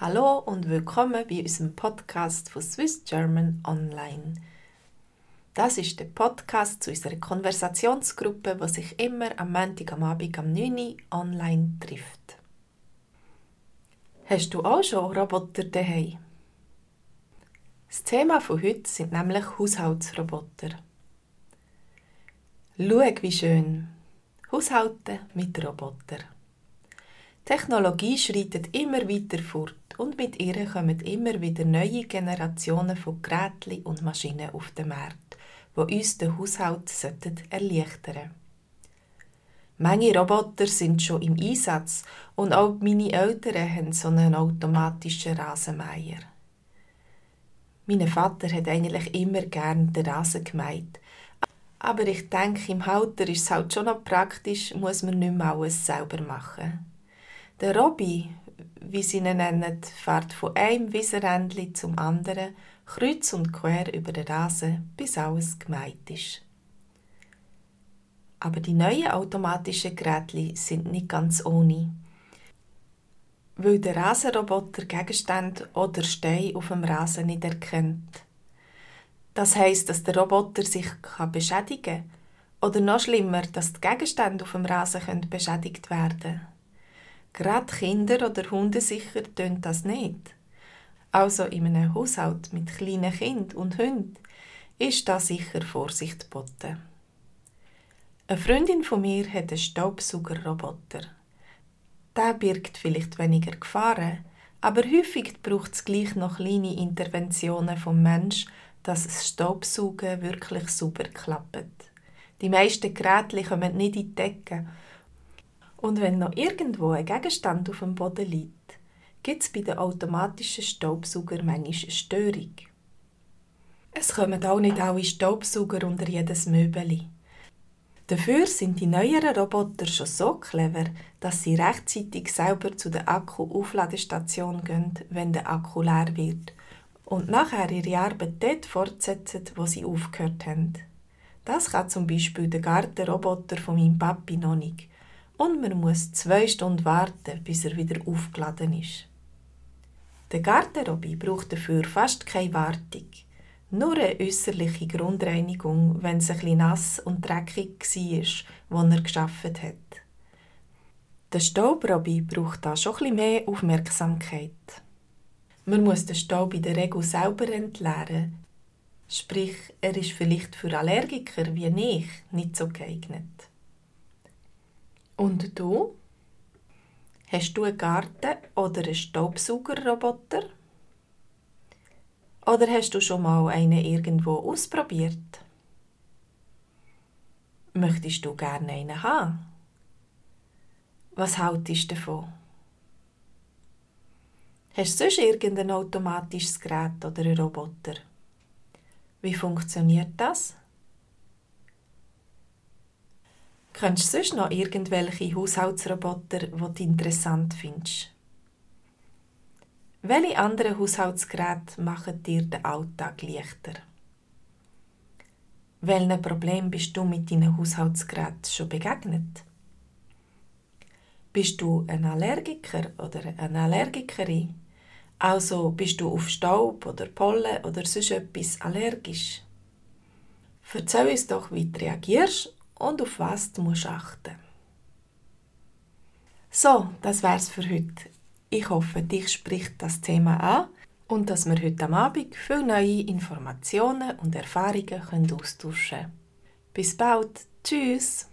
Hallo und willkommen bei unserem Podcast von Swiss German Online. Das ist der Podcast zu unserer Konversationsgruppe, die sich immer am Montag am Abend am 9 Uhr online trifft. Hast du auch schon Roboter daheim? Das Thema von heute sind nämlich Haushaltsroboter. Schau, wie schön. Haushalten mit Robotern. Technologie schreitet immer weiter fort und mit ihr kommen immer wieder neue Generationen von Geräten und Maschinen auf den Markt, die uns den Haushalt erleichtern sollten. Manche Roboter sind schon im Einsatz und auch meine Eltern haben so einen automatischen Rasenmäher. Mein Vater hat eigentlich immer gern den Rasen gemeint. Aber ich denke, im Halter ist es halt schon noch praktisch, muss man nicht mehr alles selber machen. Der Robby, wie sie ihn nennen, fährt von einem Wiesenrändli zum anderen, kreuz und quer über den Rasen, bis alles gemeint ist. Aber die neuen automatischen Geräte sind nicht ganz ohne. Weil der Rasenroboter Gegenstände oder Steine auf dem Rasen nicht erkennt. Das heißt, dass der Roboter sich beschädigen kann. Oder noch schlimmer, dass die Gegenstände auf dem Rasen beschädigt werden können. Gerade Kinder oder Hunde sicher tun das nicht. Also in einem Haushalt mit kleinen Kind und Hund ist da sicher Vorsicht geboten. Eine Freundin von mir hat einen Staubsaugerroboter. Der birgt vielleicht weniger Gefahren, aber häufig braucht es gleich noch kleine Interventionen vom Mensch, dass das Staubsaugen wirklich super klappt. Die meisten Geräte kommen nicht in die Decke und wenn noch irgendwo ein Gegenstand auf dem Boden liegt, gibt es bei den automatischen Staubsauger manchmal eine Störung. Es kommen auch nicht alle Staubsauger unter jedes Möbeli. Dafür sind die neueren Roboter schon so clever, dass sie rechtzeitig selber zu der Akku-Aufladestation gehen, wenn der Akku leer wird und nachher ihre Arbeit dort fortsetzen, wo sie aufgehört haben. Das kann zum Beispiel der Gartenroboter von meinem Papi noch nicht und man muss zwei Stunden warten, bis er wieder aufgeladen ist. Der Garderobe braucht dafür fast keine Wartung. Nur eine äußerliche Grundreinigung, wenn es ein nass und dreckig war, wo er geschafft hat. Der Staubrobi braucht da schon ein mehr Aufmerksamkeit. Man muss den Staub in der Regel selber entleeren. Sprich, er ist vielleicht für Allergiker wie ich nicht so geeignet. Und du? Hast du einen Garten oder einen Staubsaugerroboter? Oder hast du schon mal einen irgendwo ausprobiert? Möchtest du gerne einen haben? Was haltest du davon? Hast du sonst irgendein automatisches Gerät oder einen Roboter? Wie funktioniert das? Kennst du sonst noch irgendwelche Haushaltsroboter, die du interessant findest? Welche anderen Haushaltsgeräte machen dir den Alltag leichter? Welchen Problem bist du mit deinen Haushaltsgeräten schon begegnet? Bist du ein Allergiker oder eine Allergikerin? Also bist du auf Staub oder Pollen oder sonst etwas allergisch? Erzähl uns doch, wie du reagierst und auf was du musst achten So, das wär's für heute. Ich hoffe, dich spricht das Thema an und dass wir heute am Abend viele neue Informationen und Erfahrungen austauschen können. Bis bald. Tschüss.